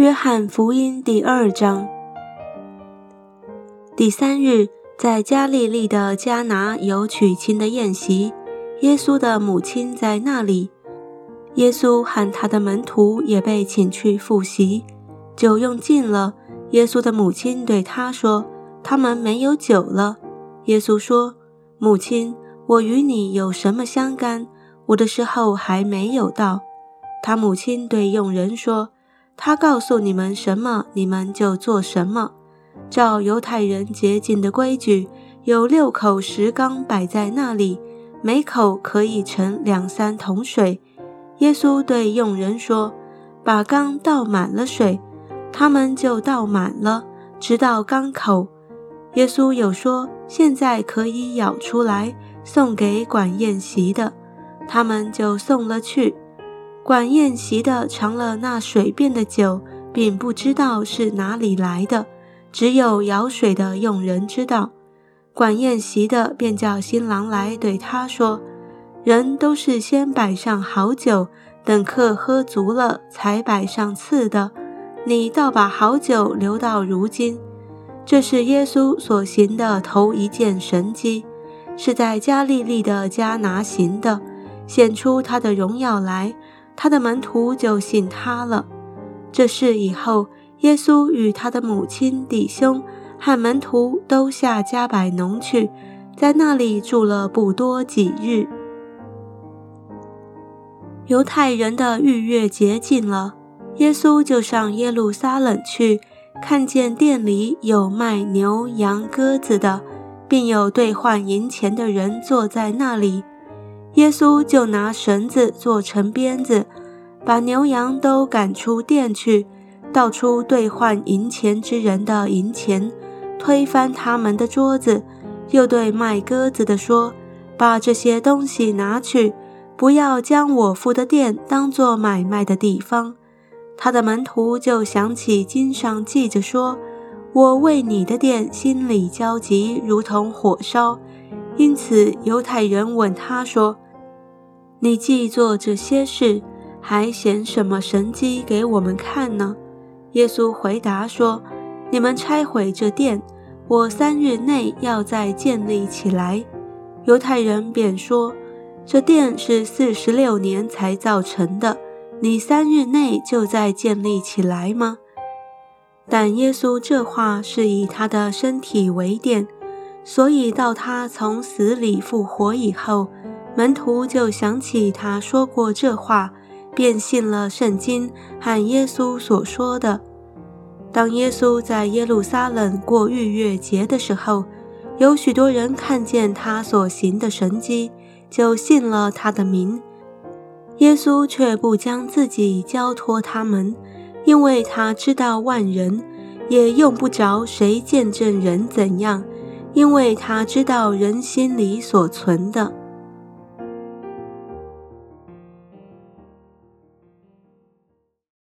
约翰福音第二章。第三日，在加利利的迦拿有娶亲的宴席，耶稣的母亲在那里。耶稣和他的门徒也被请去赴席。酒用尽了，耶稣的母亲对他说：“他们没有酒了。”耶稣说：“母亲，我与你有什么相干？我的时候还没有到。”他母亲对佣人说。他告诉你们什么，你们就做什么。照犹太人洁净的规矩，有六口石缸摆在那里，每口可以盛两三桶水。耶稣对佣人说：“把缸倒满了水。”他们就倒满了，直到缸口。耶稣又说：“现在可以舀出来，送给管宴席的。”他们就送了去。管宴席的尝了那水变的酒，并不知道是哪里来的，只有舀水的佣人知道。管宴席的便叫新郎来，对他说：“人都是先摆上好酒，等客喝足了，才摆上次的。你倒把好酒留到如今。”这是耶稣所行的头一件神迹，是在加利利的迦拿行的，显出他的荣耀来。他的门徒就信他了。这事以后，耶稣与他的母亲、弟兄和门徒都下加百农去，在那里住了不多几日。犹太人的逾越节近了，耶稣就上耶路撒冷去，看见店里有卖牛羊鸽子的，并有兑换银钱的人坐在那里。耶稣就拿绳子做成鞭子，把牛羊都赶出店去，倒出兑换银钱之人的银钱，推翻他们的桌子，又对卖鸽子的说：“把这些东西拿去，不要将我父的店当作买卖的地方。”他的门徒就想起经上记着说：“我为你的店心里焦急，如同火烧。”因此，犹太人问他说：“你既做这些事，还显什么神迹给我们看呢？”耶稣回答说：“你们拆毁这殿，我三日内要再建立起来。”犹太人便说：“这殿是四十六年才造成的，你三日内就再建立起来吗？”但耶稣这话是以他的身体为殿。所以到他从死里复活以后，门徒就想起他说过这话，便信了圣经和耶稣所说的。当耶稣在耶路撒冷过逾越节的时候，有许多人看见他所行的神迹，就信了他的名。耶稣却不将自己交托他们，因为他知道万人，也用不着谁见证人怎样。因为他知道人心里所存的。